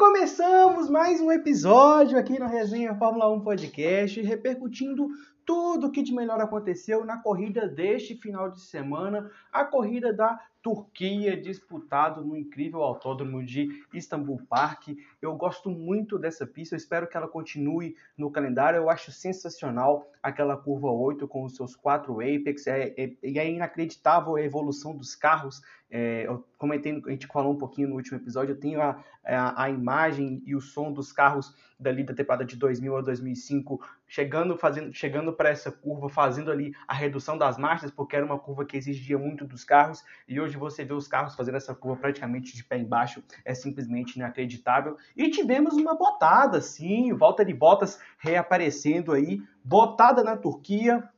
Começamos mais um episódio aqui no Resenha Fórmula 1 Podcast, repercutindo tudo o que de melhor aconteceu na corrida deste final de semana, a corrida da Turquia, disputado no incrível autódromo de Istanbul Park. Eu gosto muito dessa pista, eu espero que ela continue no calendário. Eu acho sensacional aquela curva 8 com os seus quatro apex. É, é, é inacreditável a evolução dos carros. É, eu comentei, a gente falou um pouquinho no último episódio, eu tenho a, a, a imagem e o som dos carros dali da temporada de 2000 a 2005 chegando fazendo chegando para essa curva fazendo ali a redução das marchas porque era uma curva que exigia muito dos carros e hoje você vê os carros fazendo essa curva praticamente de pé embaixo é simplesmente inacreditável. E tivemos uma botada sim volta de botas reaparecendo aí botada na Turquia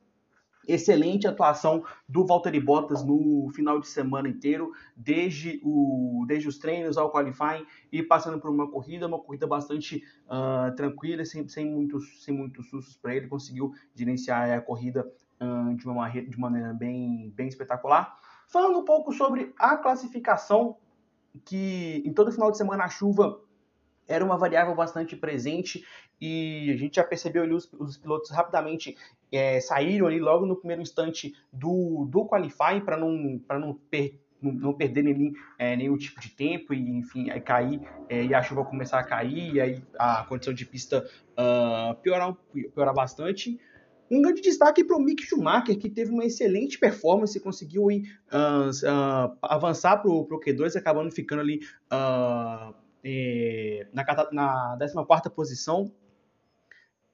excelente atuação do Valtteri Bottas no final de semana inteiro, desde, o, desde os treinos ao qualifying e passando por uma corrida, uma corrida bastante uh, tranquila, sem, sem, muitos, sem muitos sustos para ele, conseguiu gerenciar a corrida uh, de, uma, de maneira bem, bem espetacular. Falando um pouco sobre a classificação, que em todo final de semana a chuva era uma variável bastante presente e a gente já percebeu ali os, os pilotos rapidamente é, saíram ali logo no primeiro instante do, do qualifying para não, não, per, não perderem nem, é, nenhum tipo de tempo e enfim aí cair é, e a chuva começar a cair e aí a condição de pista uh, piorar, piorar bastante. Um grande destaque para o Mick Schumacher, que teve uma excelente performance, conseguiu ir, uh, uh, avançar para o Q2, acabando ficando ali uh, é, na, na 14 posição.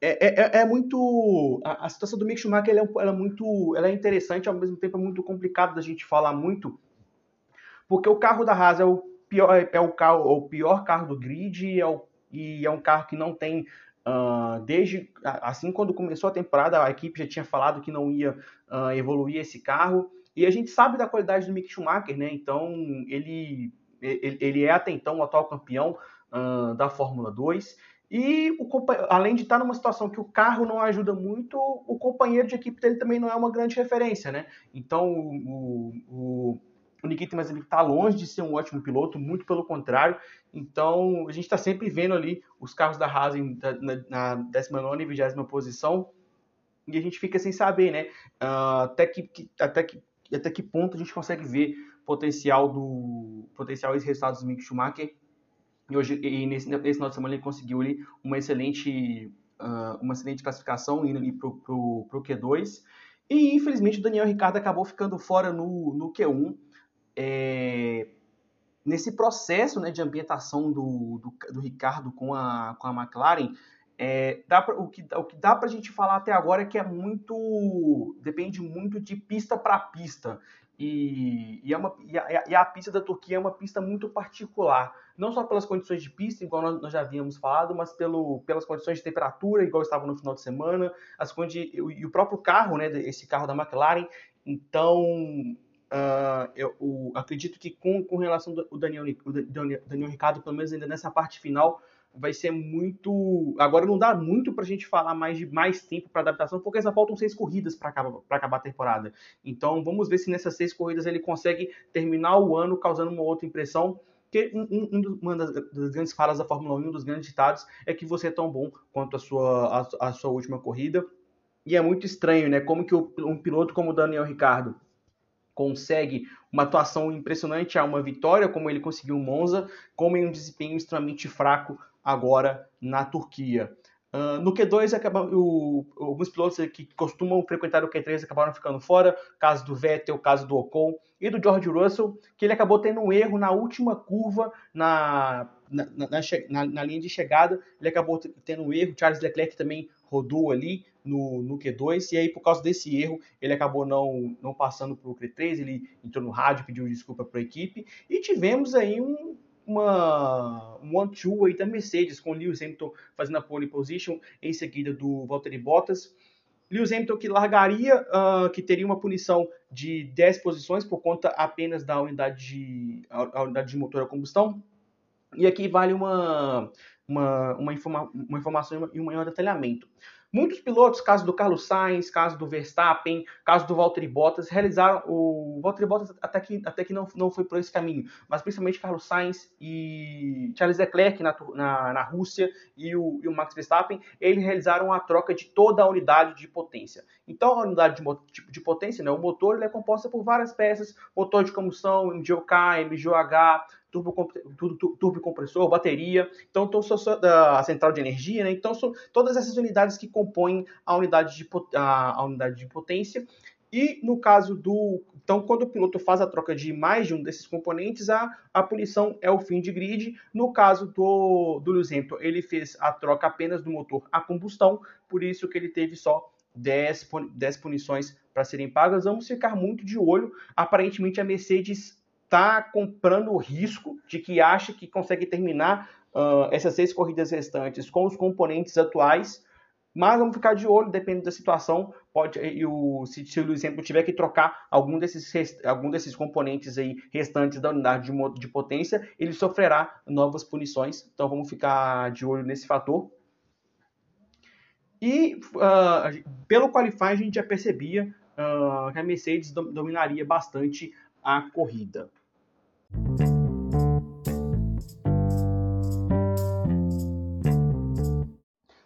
É, é, é, é, muito. A, a, situação do Mick Schumacher é, ela é, muito. Ela é interessante, ao mesmo tempo é muito complicado da gente falar muito, porque o carro da Haas é o pior, é, é o, carro, o pior carro do grid e é, o, e é um carro que não tem. Uh, desde assim quando começou a temporada a equipe já tinha falado que não ia uh, evoluir esse carro e a gente sabe da qualidade do Mick Schumacher né então ele ele é até então o atual campeão uh, da Fórmula 2. E o, além de estar numa situação que o carro não ajuda muito, o companheiro de equipe dele também não é uma grande referência, né? Então o, o, o Nikita Mazepin está longe de ser um ótimo piloto, muito pelo contrário. Então a gente está sempre vendo ali os carros da Haas na, na 19 e 20 posição e a gente fica sem saber, né? Uh, até, que, que, até, que, até que ponto a gente consegue ver potencial do potenciais resultados do Mick Schumacher. E hoje e nesse, nesse final de semana ele conseguiu ali uma excelente uh, uma excelente classificação indo ali pro, pro, pro Q2 e infelizmente o Daniel Ricciardo acabou ficando fora no, no Q1 é, nesse processo né, de ambientação do, do, do, Ricardo com a, com a McLaren é, dá pra, o, que, o que dá para a gente falar até agora é que é muito depende muito de pista para pista e, e, é uma, e, a, e, a, pista da Turquia é uma pista muito particular, não só pelas condições de pista, igual nós, nós já havíamos falado, mas pelo, pelas condições de temperatura, igual estava no final de semana, as condições, e o próprio carro, né, esse carro da McLaren. Então, uh, eu, acredito que com, com relação ao Daniel, o Daniel, Daniel Ricardo, pelo menos ainda nessa parte final, vai ser muito. Agora não dá muito para a gente falar mais de mais tempo para adaptação, porque só faltam seis corridas para acabar, acabar a temporada. Então vamos ver se nessas seis corridas ele consegue terminar o ano causando uma outra impressão. Que um, um, uma das, das, grandes falas da Fórmula 1, um dos grandes ditados, é que você é tão bom quanto a sua, a, a sua última corrida. E é muito estranho, né? Como que um piloto como o Daniel Ricardo consegue uma atuação impressionante a uma vitória, como ele conseguiu em Monza, como em um desempenho extremamente fraco agora na Turquia. Uh, no Q2, acaba, o, alguns pilotos que costumam frequentar o Q3 acabaram ficando fora, caso do Vettel, caso do Ocon e do George Russell, que ele acabou tendo um erro na última curva, na, na, na, na linha de chegada, ele acabou tendo um erro, Charles Leclerc também rodou ali no, no Q2, e aí por causa desse erro, ele acabou não, não passando para o Q3, ele entrou no rádio, pediu desculpa para a equipe, e tivemos aí um uma um one-two aí da Mercedes, com Lewis Hamilton fazendo a pole position, em seguida do Valtteri Bottas. Lewis Hamilton que largaria, uh, que teria uma punição de 10 posições por conta apenas da unidade de, a, a unidade de motor a combustão. E aqui vale uma, uma, uma, informa, uma informação e um maior detalhamento. Muitos pilotos, caso do Carlos Sainz, caso do Verstappen, caso do Valtteri Bottas, realizaram o Valtteri Bottas até que, até que não, não foi por esse caminho, mas principalmente Carlos Sainz e Charles Leclerc na, na, na Rússia e o, e o, Max Verstappen, eles realizaram a troca de toda a unidade de potência. Então a unidade de, de potência, né, o motor, ele é composta por várias peças, motor de combustão, MGOK, MGOH, turbo, compressor, bateria, então sou, a central de energia, né? Então são todas essas unidades que compõem a unidade de, a unidade de potência. E no caso do. Então, quando o piloto faz a troca de mais de um desses componentes, a, a punição é o fim de grid. No caso do, do Lewis Hamilton, ele fez a troca apenas do motor a combustão, por isso que ele teve só 10, 10 punições para serem pagas. Vamos ficar muito de olho. Aparentemente, a Mercedes está comprando o risco de que acha que consegue terminar uh, essas seis corridas restantes com os componentes atuais, mas vamos ficar de olho, dependendo da situação. Pode, e o, se, se o Hamilton tiver que trocar algum desses, algum desses componentes aí restantes da unidade de, de potência, ele sofrerá novas punições. Então vamos ficar de olho nesse fator. E uh, pelo qualify a gente já percebia uh, que a Mercedes dominaria bastante a corrida.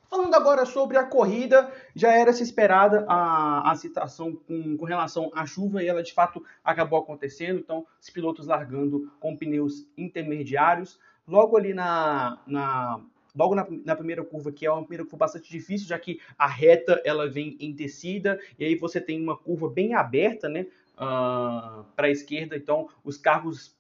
Falando agora sobre a corrida, já era se esperada a, a situação com, com relação à chuva e ela de fato acabou acontecendo. Então, os pilotos largando com pneus intermediários. Logo ali na, na logo na, na, primeira curva, que é uma primeira curva bastante difícil, já que a reta ela vem em descida, e aí você tem uma curva bem aberta, né, uh, para a esquerda, então os carros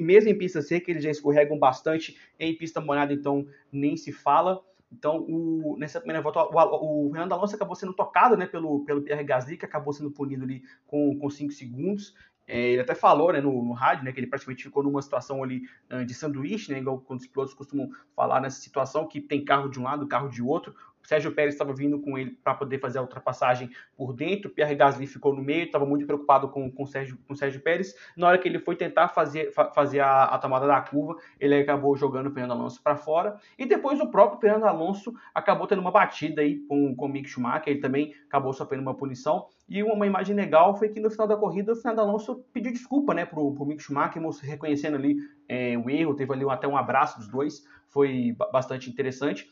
mesmo em pista seca, eles já escorregam bastante. Em pista molhada, então, nem se fala. Então, o, nessa primeira volta, o, o, Fernando Alonso acabou sendo tocado né, pelo, pelo Pierre Gasly, que acabou sendo punido ali com 5 segundos. É, ele até falou né, no, no, rádio né, que ele praticamente ficou numa situação ali uh, de sanduíche, né, igual quando os pilotos costumam falar nessa situação, que tem carro de um lado, carro de outro. Sérgio Pérez estava vindo com ele para poder fazer a ultrapassagem por dentro. Pierre Gasly ficou no meio, estava muito preocupado com, com, Sérgio, com Sérgio Pérez. Na hora que ele foi tentar fazer, fa fazer a, a, tomada da curva, ele acabou jogando o Fernando Alonso para fora. E depois o próprio Fernando Alonso acabou tendo uma batida aí com, com o Mick Schumacher. Ele também acabou sofrendo uma punição. E uma imagem legal foi que no final da corrida o Fernando Alonso pediu desculpa né, para o Mick Schumacher, reconhecendo ali é, o erro. Teve ali até um abraço dos dois. Foi bastante interessante.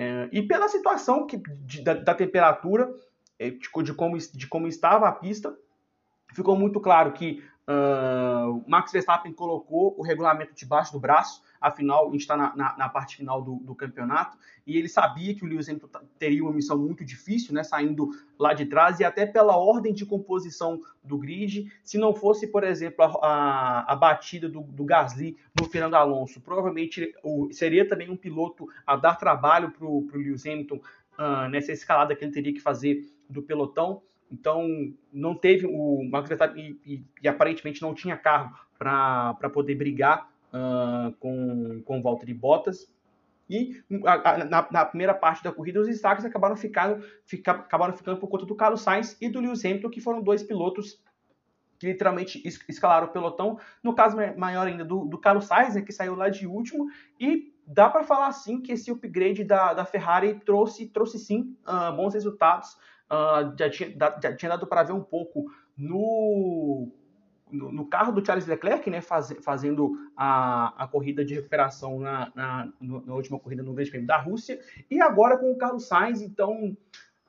É, e pela situação que, de, da, da, temperatura, é, de, de, como, de como estava a pista, ficou muito claro que uh, Max Verstappen colocou o regulamento debaixo do braço, afinal, a gente está na, na, na, parte final do, do, campeonato, e ele sabia que o Lewis Hamilton teria uma missão muito difícil, né, saindo lá de trás, e até pela ordem de composição do grid, se não fosse, por exemplo, a, a, a batida do, do, Gasly no Fernando Alonso, provavelmente o, seria também um piloto a dar trabalho para o Lewis Hamilton uh, nessa escalada que ele teria que fazer do pelotão, então, não teve o Max Verstappen e, e, e aparentemente não tinha carro para poder brigar uh, com, com o Valtteri Bottas. E a, a, na, na, primeira parte da corrida, os destaques acabaram ficando, fica, acabaram ficando por conta do Carlos Sainz e do Lewis Hamilton, que foram dois pilotos que literalmente escalaram o pelotão. No caso maior ainda do, do Carlos Sainz, né, que saiu lá de último. E dá para falar sim que esse upgrade da, da Ferrari trouxe, trouxe sim uh, bons resultados. Uh, já, tinha, já tinha dado para ver um pouco no no, no, carro do Charles Leclerc, né, faz, fazendo a, a corrida de recuperação na, na, na, última corrida no Grande Prêmio da Rússia, e agora com o Carlos Sainz, então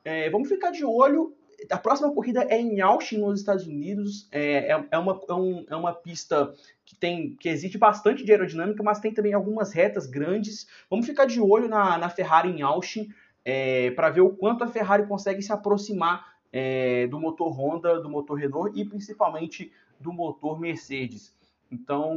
é, vamos ficar de olho. A próxima corrida é em Austin, nos Estados Unidos. É, é, é, uma, é, um, é uma pista que tem que exige bastante de aerodinâmica, mas tem também algumas retas grandes. Vamos ficar de olho na, na Ferrari em Austin é, para ver o quanto a Ferrari consegue se aproximar é, do motor Honda, do motor Renault e principalmente do motor Mercedes. Então,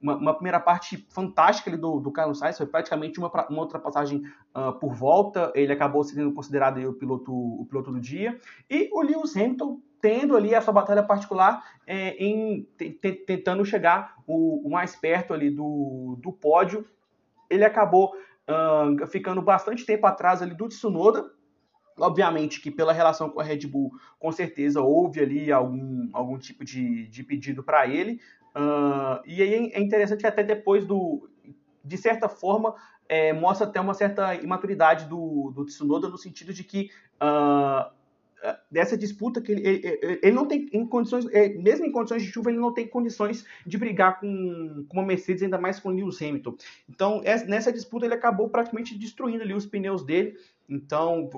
uma, uma primeira parte fantástica do, do Carlos Sainz, foi praticamente uma, uma ultrapassagem uh, por volta, ele acabou sendo considerado o, piloto, o piloto do dia. E o Lewis Hamilton, tendo ali a sua batalha particular é, em tentando chegar o, o, mais perto ali do, do pódio. Ele acabou uh, ficando bastante tempo atrás ali do Tsunoda. Obviamente que pela relação com a Red Bull, com certeza houve ali algum, algum tipo de, de pedido para ele. Uh, e aí é interessante que até depois do. De certa forma, é, mostra até uma certa imaturidade do, do Tsunoda no sentido de que uh, dessa disputa que ele, ele, ele, não tem em condições, é, mesmo em condições de chuva, ele não tem condições de brigar com, com uma Mercedes, ainda mais com o Lewis Hamilton. Então, nessa disputa, ele acabou praticamente destruindo ali os pneus dele. Então,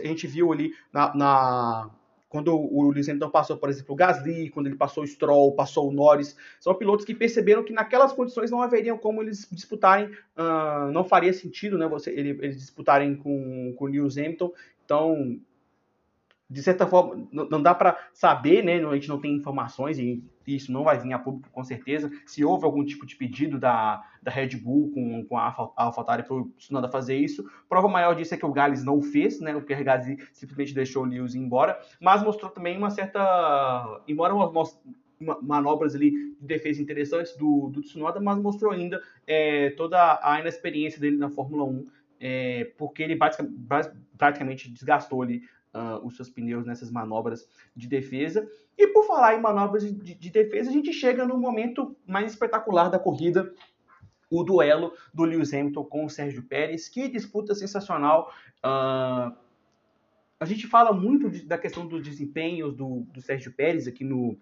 a gente viu ali na, na quando o Lewis Hamilton passou, por exemplo, o Gasly, quando ele passou o Stroll, passou o Norris, são pilotos que perceberam que naquelas condições não haveriam como eles disputarem, uh, não faria sentido, né, você, eles disputarem com, com o Lewis Hamilton. Então, de certa forma, não dá para saber, né? A gente não tem informações e isso não vai vir a público com certeza. Se houve algum tipo de pedido da, da Red Bull com, com a AlphaTauri para o Tsunoda fazer isso, prova maior disso é que o Gales não fez, né? O Pierre Gasly simplesmente deixou o Lewis ir embora, mas mostrou também uma certa, embora umas, manobras ali de defesa interessantes do, do Tsunoda, mas mostrou ainda é, toda a inexperiência dele na Fórmula 1, é, porque ele praticamente desgastou ali uh, os seus pneus nessas manobras de defesa. E por falar em manobras de, de defesa, a gente chega no momento mais espetacular da corrida, o duelo do Lewis Hamilton com o Sérgio Pérez. Que disputa sensacional. Uh, a gente fala muito de, da questão dos desempenhos do, do Sérgio Pérez aqui no,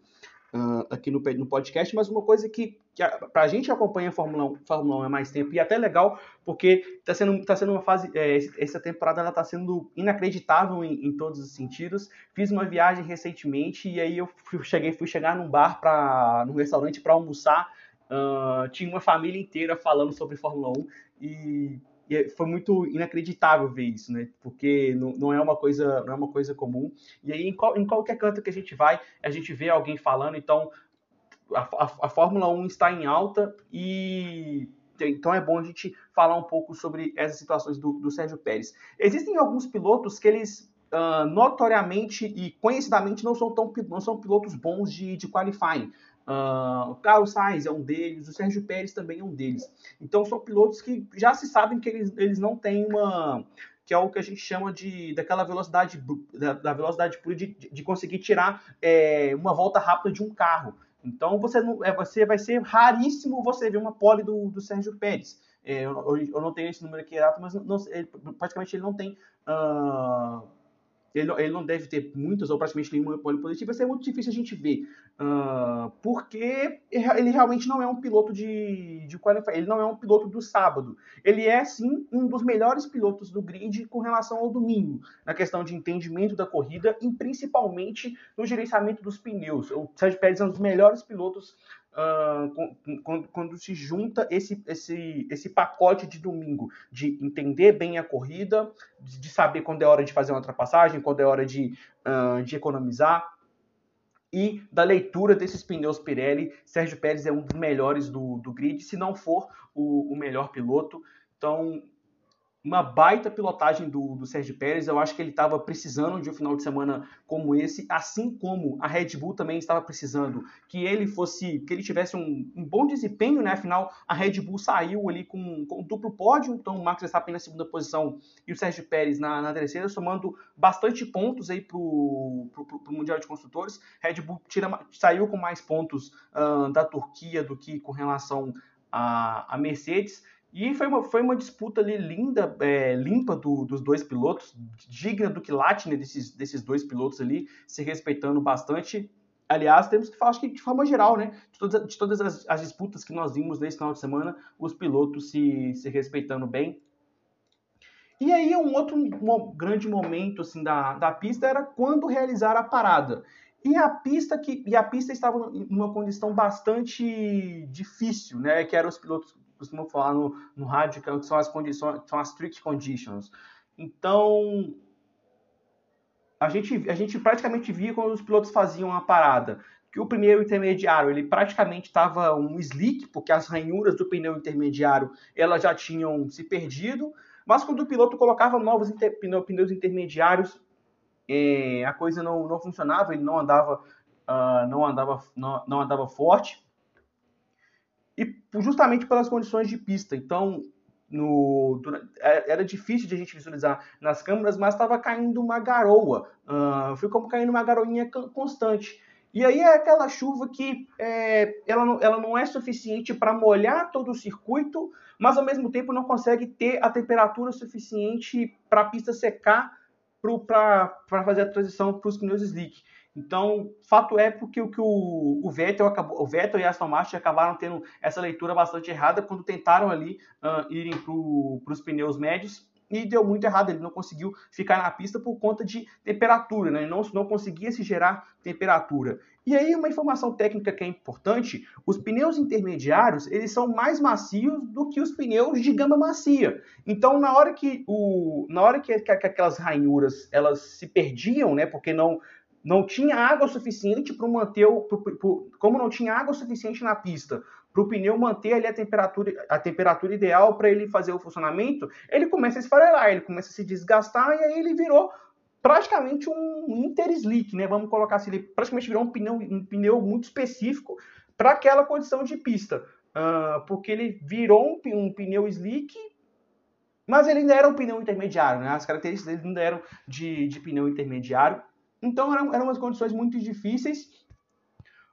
uh, aqui no, no podcast, mas uma coisa que, que para a gente acompanha a Fórmula 1, Fórmula 1 há mais tempo, e é até legal, porque está sendo, tá sendo uma fase, é, essa temporada está sendo inacreditável em, em, todos os sentidos. Fiz uma viagem recentemente e aí eu fui, cheguei, fui chegar num bar, pra, num restaurante para almoçar, uh, tinha uma família inteira falando sobre Fórmula 1 e e é, foi muito inacreditável ver isso, né? Porque não, não, é uma coisa não é uma coisa comum. E aí em, qual, em qualquer canto que a gente vai, a gente vê alguém falando, então a, a, a Fórmula 1 está em alta e então é bom a gente falar um pouco sobre essas situações do, do Sérgio Pérez. Existem alguns pilotos que eles uh, notoriamente e conhecidamente não são, tão, não são pilotos bons de, de qualifying. Uh, o Carlos Sainz é um deles, o Sérgio Pérez também é um deles. Então são pilotos que já se sabem que eles, eles não têm uma que é o que a gente chama de daquela velocidade da, da velocidade pura de, de conseguir tirar é, uma volta rápida de um carro. Então você não, é, você vai ser raríssimo você ver uma pole do, do Sérgio Pérez. É, eu, eu, não tenho esse número aqui exato, mas não, praticamente ele não tem uh, ele, ele não deve ter muitas ou praticamente nenhuma pole positiva, vai ser muito difícil a gente ver. Uh, porque ele realmente não é um piloto de, de ele não é um piloto do sábado. Ele é, sim, um dos melhores pilotos do grid com relação ao domingo, na questão de entendimento da corrida e principalmente no gerenciamento dos pneus. O Sérgio Pérez é um dos melhores pilotos uh, quando, quando, se junta esse, esse, esse pacote de domingo, de entender bem a corrida, de, saber quando é hora de fazer uma ultrapassagem, quando é hora de, uh, de economizar, e da leitura desses pneus Pirelli, Sérgio Pérez é um dos melhores do, do grid, se não for o, o melhor piloto. Então, uma baita pilotagem do, do Sérgio Pérez. Eu acho que ele estava precisando de um final de semana como esse, assim como a Red Bull também estava precisando que ele fosse, que ele tivesse um, um bom desempenho, né? Afinal, a Red Bull saiu ali com, com um duplo pódio, então o Max Verstappen na segunda posição e o Sérgio Pérez na, na terceira, somando bastante pontos aí para o Mundial de Construtores. Red Bull tira, saiu com mais pontos uh, da Turquia do que com relação a, a Mercedes. E foi uma, foi uma disputa ali linda, é, limpa do, dos dois pilotos, digna do quilate né, desses, desses dois pilotos ali, se respeitando bastante. Aliás, temos que falar, acho que de forma geral, né, de todas, de todas as, as, disputas que nós vimos nesse final de semana, os pilotos se, se respeitando bem. E aí, um outro um grande momento assim, da, da pista era quando realizar a parada. E a pista que e a pista estava em uma condição bastante difícil, né? Que eram os pilotos costumam falar no, no rádio, que são as condições, são as strict conditions. Então, a gente, a gente praticamente via quando os pilotos faziam a parada, que o primeiro intermediário, ele praticamente estava um slick, porque as ranhuras do pneu intermediário, elas já tinham se perdido, mas quando o piloto colocava novos inter, pneus intermediários, é, a coisa não, não funcionava, ele não andava, uh, não andava, não, não andava forte e justamente pelas condições de pista. Então, no, é, era difícil de a gente visualizar nas câmeras, mas estava caindo uma garoa. Uh, como caindo uma garoinha constante. E aí é aquela chuva que é, ela, não, ela não é suficiente para molhar todo o circuito, mas ao mesmo tempo não consegue ter a temperatura suficiente para a pista secar para fazer a transição para os pneus slick. Então, fato é porque o que o, o Vettel acabou, o Vettel e Aston Martin acabaram tendo essa leitura bastante errada quando tentaram ali uh, irem para os pneus médios e deu muito errado. Ele não conseguiu ficar na pista por conta de temperatura, né? Não, não conseguia se gerar temperatura. E aí, uma informação técnica que é importante: os pneus intermediários eles são mais macios do que os pneus de gama macia. Então, na hora que, o, na hora que, que, que aquelas ranhuras elas se perdiam, né? Porque não não tinha água suficiente para manter o. Pro, pro, como não tinha água suficiente na pista para o pneu manter ali a temperatura, a temperatura ideal para ele fazer o funcionamento, ele começa a esfarelar, ele começa a se desgastar e aí ele virou praticamente um interslick, né? Vamos colocar assim, ele praticamente virou um pneu, um pneu muito específico para aquela condição de pista, uh, porque ele virou um, um, pneu slick, mas ele ainda era um pneu intermediário, né? As características dele ainda eram de, de pneu intermediário. Então eram, eram umas condições muito difíceis,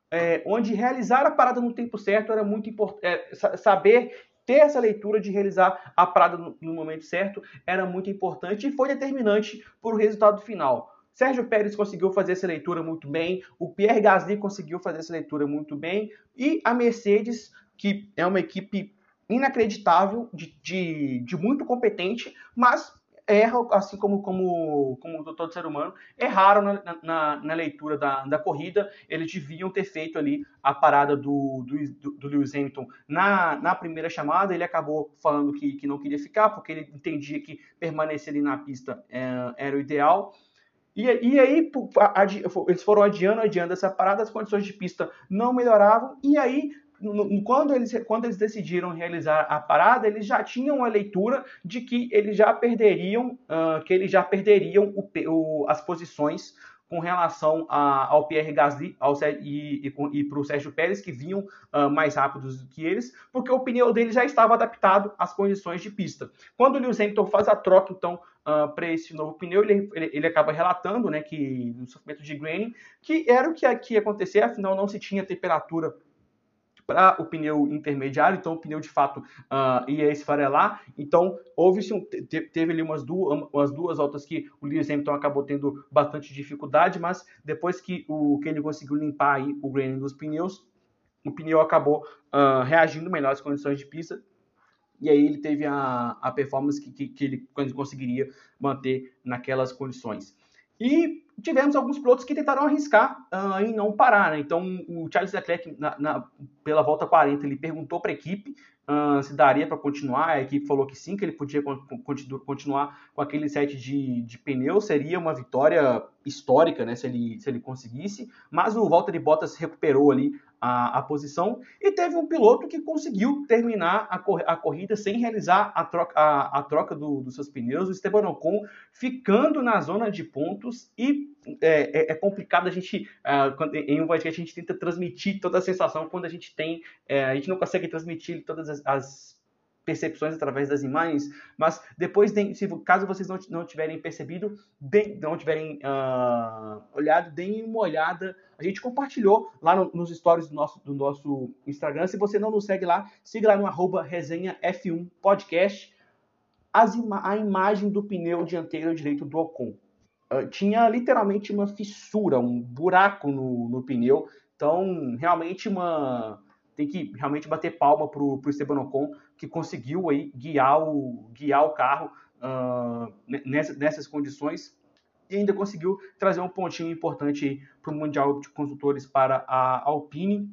é, onde realizar a parada no tempo certo era muito importante. É, saber ter essa leitura de realizar a parada no, no momento certo era muito importante e foi determinante para o resultado final. Sérgio Pérez conseguiu fazer essa leitura muito bem, o Pierre Gasly conseguiu fazer essa leitura muito bem, e a Mercedes, que é uma equipe inacreditável, de, de, de muito competente, mas erram, assim como, como, como todo ser humano, erraram na, na, na, leitura da, da corrida. Eles deviam ter feito ali a parada do, do, do Lewis Hamilton na, na primeira chamada. Ele acabou falando que, que não queria ficar, porque ele entendia que permanecer ali na pista é, era o ideal. E, e aí eles foram adiando, adiando essa parada, as condições de pista não melhoravam, e aí quando eles, quando eles decidiram realizar a parada, eles já tinham a leitura de que eles já perderiam, uh, que eles já perderiam o, o, as posições com relação a, ao Pierre Gasly ao, e, e, e para o Sérgio Pérez, que vinham uh, mais rápidos do que eles, porque o pneu dele já estava adaptado às condições de pista. Quando o Lewis Hamilton faz a troca, então, uh, para esse novo pneu, ele, ele, ele, acaba relatando, né, que no sofrimento de graining, que era o que, que ia acontecer, afinal não se tinha temperatura para o pneu intermediário, então o pneu de fato uh, ia esfarelar. Então houve um, teve ali umas duas, umas duas voltas que o Lewis Hamilton acabou tendo bastante dificuldade, mas depois que, o, que ele conseguiu limpar aí o graining dos pneus, o pneu acabou uh, reagindo melhor às condições de pista e aí ele teve a, a performance que, que, que ele conseguiria manter naquelas condições. E tivemos alguns pilotos que tentaram arriscar uh, em não parar. Né? Então, o Charles Leclerc, na, na, pela volta 40, ele perguntou para a equipe uh, se daria para continuar. A equipe falou que sim, que ele podia continu continuar com aquele set de, de pneu. Seria uma vitória histórica né, se, ele, se ele conseguisse. Mas o Valtteri Bottas recuperou ali a, a, posição e teve um piloto que conseguiu terminar a, cor, a corrida sem realizar a troca, a, a troca do, dos seus pneus, o Esteban Ocon ficando na zona de pontos e é, é, é complicado a gente, uh, em um podcast a gente tenta transmitir toda a sensação quando a gente tem, é, a gente não consegue transmitir todas as, as percepções através das imagens, mas depois, de, se, caso vocês não, não tiverem percebido, de, não tiverem uh, olhado, deem uma olhada. A gente compartilhou lá no, nos stories do nosso, do nosso Instagram. Se você não nos segue lá, siga lá no arroba resenha F1 podcast ima a imagem do pneu dianteiro direito do Ocon. Uh, tinha literalmente uma fissura, um buraco no, no pneu. Então, realmente uma tem que realmente bater palma para o Esteban Ocon, que conseguiu aí guiar o, guiar o carro uh, nessa, nessas condições e ainda conseguiu trazer um pontinho importante para o Mundial de Construtores para a Alpine.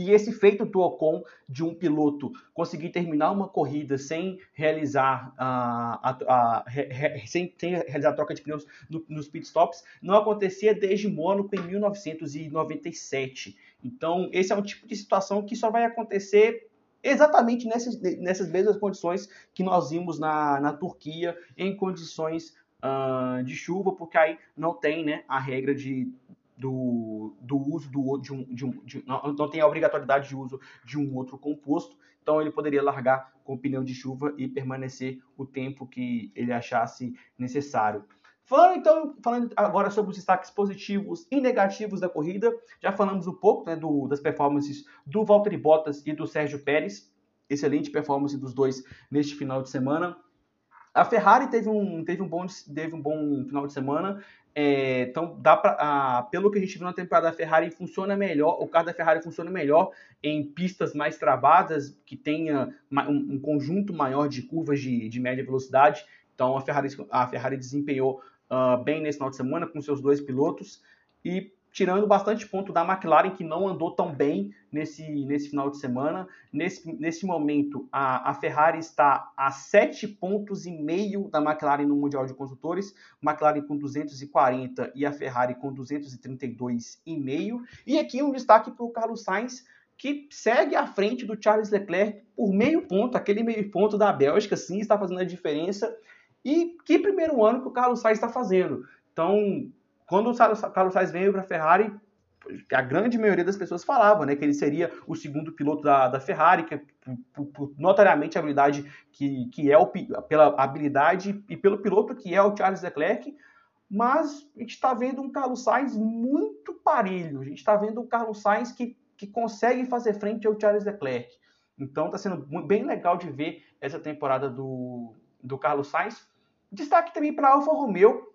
E esse feito do Ocon de um piloto conseguir terminar uma corrida sem realizar a, a, a re, sem, sem, realizar a troca de pneus no, nos pitstops não acontecia desde Mônaco em 1997. Então, esse é um tipo de situação que só vai acontecer exatamente nessas, nessas mesmas condições que nós vimos na, na Turquia, em condições uh, de chuva, porque aí não tem né, a regra de, do, do uso do, de um, de um de, não, não tem a obrigatoriedade de uso de um outro composto, então ele poderia largar com pneu de chuva e permanecer o tempo que ele achasse necessário. Falando então, falando agora sobre os destaques positivos e negativos da corrida, já falamos um pouco né, do, das performances do Valtteri Bottas e do Sérgio Pérez, excelente performance dos dois neste final de semana. A Ferrari teve um, teve um, bom, teve um bom final de semana, é, então dá pra, pelo que a gente viu na temporada, a Ferrari funciona melhor, o carro da Ferrari funciona melhor em pistas mais travadas, que tenha um, um conjunto maior de curvas de, de média velocidade. Então a Ferrari, a Ferrari desempenhou uh, bem nesse final de semana com seus dois pilotos e tirando bastante ponto da McLaren, que não andou tão bem nesse, nesse final de semana. Nesse, nesse momento, a, a Ferrari está a 7 pontos e meio da McLaren no Mundial de Construtores, McLaren com 240 e a Ferrari com 232,5. E aqui um destaque para o Carlos Sainz, que segue à frente do Charles Leclerc por meio ponto, aquele meio ponto da Bélgica, sim, está fazendo a diferença. E que primeiro ano que o Carlos Sainz está fazendo. Então, quando o Carlos Sainz veio para a Ferrari, a grande maioria das pessoas falava né, que ele seria o segundo piloto da, da Ferrari, que, por, por, notariamente a habilidade que, que é o, pela habilidade e pelo piloto que é o Charles Leclerc, mas a gente está vendo um Carlos Sainz muito parelho, a gente está vendo um Carlos Sainz que, que consegue fazer frente ao Charles Leclerc. Então está sendo bem legal de ver essa temporada do, do Carlos Sainz. Destaque também para a Alfa Romeo,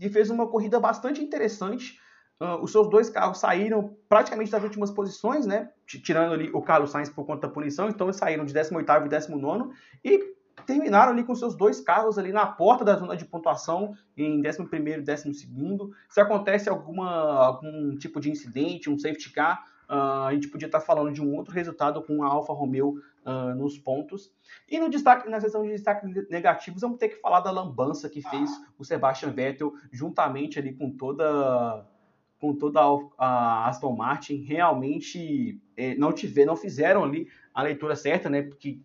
que fez uma corrida bastante interessante. Uh, os seus dois carros saíram praticamente das últimas posições, né? Tirando ali o Carlos Sainz por conta da punição, então eles saíram de 18º e 19 e terminaram ali com seus dois carros ali na porta da zona de pontuação em 11º e 12º. Se acontece alguma, algum tipo de incidente, um safety car, uh, a gente podia estar falando de um outro resultado com a Alfa Romeo uh, nos pontos. E no destaque, na seção de destaques negativos, vamos ter que falar da lambança que fez o Sebastian Vettel juntamente ali com toda com toda a Aston Martin realmente é, não tiver, não fizeram ali a leitura certa, né? Porque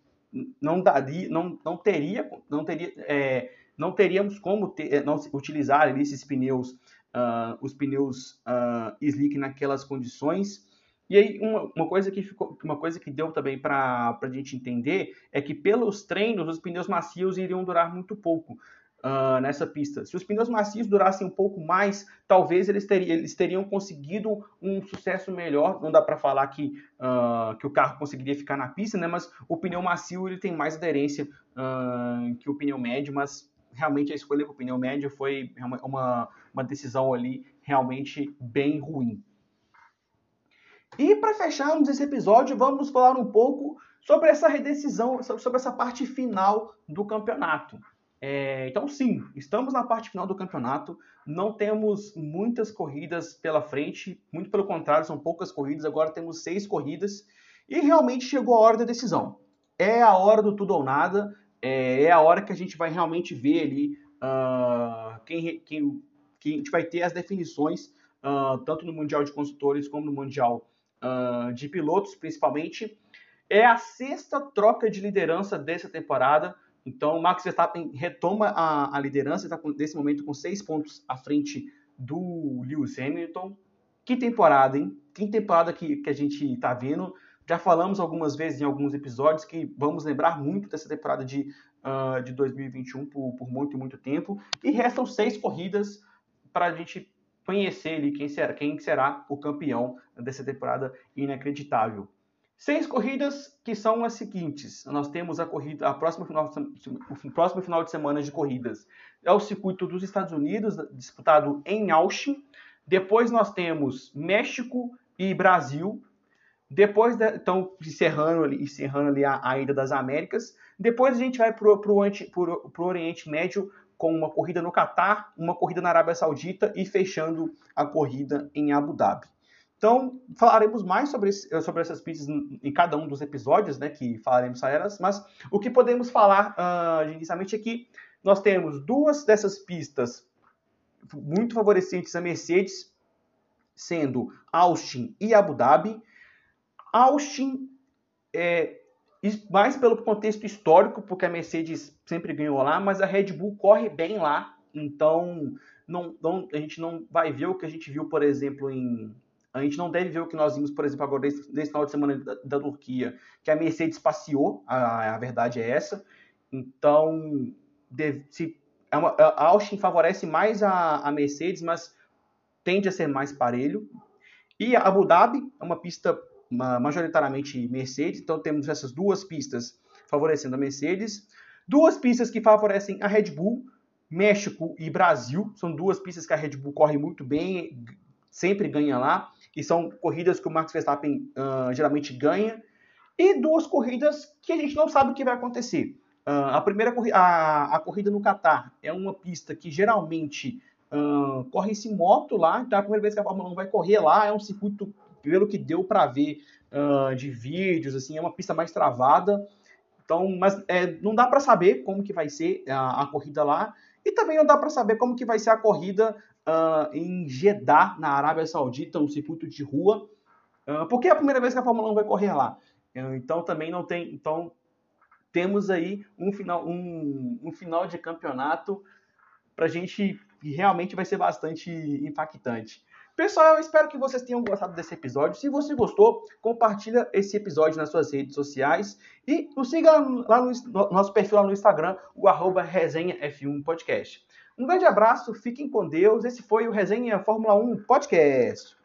não daria, não, não teria, não teria, é, não teríamos como ter, é, não utilizar ali esses pneus, uh, os pneus uh, slick naquelas condições. E aí, uma, uma, coisa que ficou, uma coisa que deu também para a gente entender é que pelos treinos os pneus macios iriam durar muito pouco uh, nessa pista. Se os pneus macios durassem um pouco mais, talvez eles, teriam, eles teriam conseguido um sucesso melhor. Não dá para falar que, uh, que o carro conseguiria ficar na pista, né? Mas o pneu macio ele tem mais aderência uh, que o pneu médio, mas realmente a escolha para o pneu médio foi uma, uma decisão ali realmente bem ruim. E para fecharmos esse episódio, vamos falar um pouco sobre essa redecisão, sobre essa parte final do campeonato. É, então, sim, estamos na parte final do campeonato. Não temos muitas corridas pela frente, muito pelo contrário, são poucas corridas. Agora temos seis corridas e realmente chegou a hora da decisão. É a hora do tudo ou nada. É, é a hora que a gente vai realmente ver ali uh, quem, quem, quem a gente vai ter as definições, uh, tanto no Mundial de Construtores como no Mundial uh, de pilotos, principalmente. É a sexta troca de liderança dessa temporada. Então, Max Verstappen retoma a, a liderança, está nesse momento com seis pontos à frente do Lewis Hamilton. Que temporada, hein? Que temporada que, que a gente está vendo. Já falamos algumas vezes em alguns episódios que vamos lembrar muito dessa temporada de, uh, de 2021 por, por muito, muito tempo. E restam seis corridas para a gente conhecer ali quem será, quem será o campeão dessa temporada inacreditável. Seis corridas que são as seguintes. Nós temos a corrida, a próxima final, o próximo final de semana de corridas é o circuito dos Estados Unidos, disputado em Austin. Depois nós temos México e Brasil. Depois, de, então, encerrando ali, encerrando ali a, a ida das Américas. Depois a gente vai para o Oriente Médio com uma corrida no Catar, uma corrida na Arábia Saudita e fechando a corrida em Abu Dhabi. Então, falaremos mais sobre, esse, sobre essas pistas em cada um dos episódios, né, que falaremos sobre elas, mas o que podemos falar uh, inicialmente é que nós temos duas dessas pistas muito favorecentes a Mercedes, sendo Austin e Abu Dhabi. Austin é, mais pelo contexto histórico, porque a Mercedes sempre ganhou lá, mas a Red Bull corre bem lá Então, não, não, a gente não vai ver o que a gente viu, por exemplo, em. A gente não deve ver o que nós vimos, por exemplo, agora nesse, final de semana da, da, Turquia, que a Mercedes passeou, a, a verdade é essa. Então, deve, se, é uma, a Austin favorece mais a, a Mercedes, mas tende a ser mais parelho. E a Abu Dhabi é uma pista majoritariamente Mercedes, então temos essas duas pistas favorecendo a Mercedes. Duas pistas que favorecem a Red Bull, México e Brasil. São duas pistas que a Red Bull corre muito bem, sempre ganha lá. E são corridas que o Max Verstappen uh, geralmente ganha. E duas corridas que a gente não sabe o que vai acontecer. Uh, a primeira a, a corrida no Qatar é uma pista que geralmente uh, corre-se moto lá. Então é a primeira vez que a Fórmula 1 vai correr lá. É um circuito, pelo que deu para ver de vídeos, assim, é uma pista mais travada. Então, mas é, não dá para saber como que vai ser a, a, corrida lá e também não dá para saber como que vai ser a corrida uh, em Jeddah, na Arábia Saudita, um circuito de rua, uh, porque é a primeira vez que a Fórmula 1 vai correr lá. Uh, então também não tem, então temos aí um final, um, um final de campeonato para a gente realmente vai ser bastante impactante. Pessoal, eu espero que vocês tenham gostado desse episódio. Se você gostou, compartilha esse episódio nas suas redes sociais e nos siga lá no, no nosso perfil lá no Instagram, o arroba resenha F1 Podcast. Um grande abraço, fiquem com Deus. Esse foi o Resenha Fórmula 1 Podcast.